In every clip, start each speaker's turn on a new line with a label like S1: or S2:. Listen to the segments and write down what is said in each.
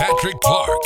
S1: Patrick Clark.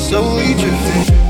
S2: slowly drifting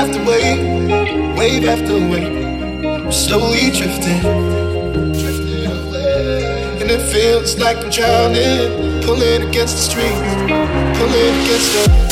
S2: after wave, wave after wave, slowly drifting, and it feels like I'm drowning, pulling against the stream, pulling against the.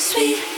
S3: sweet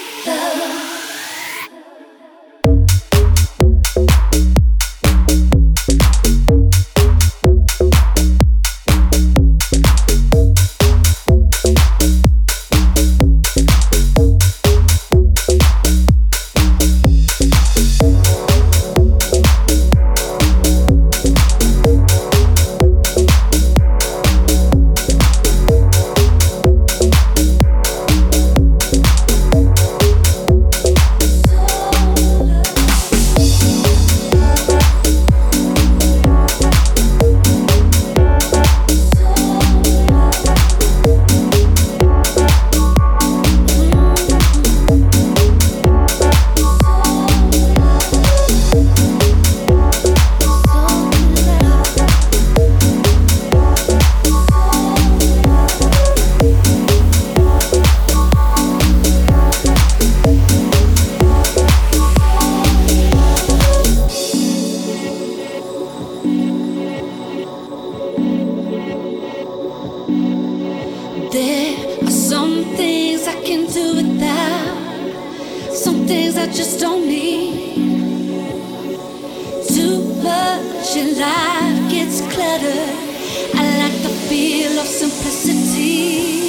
S4: I just don't need too much. Your life gets cluttered. I like the feel of simplicity.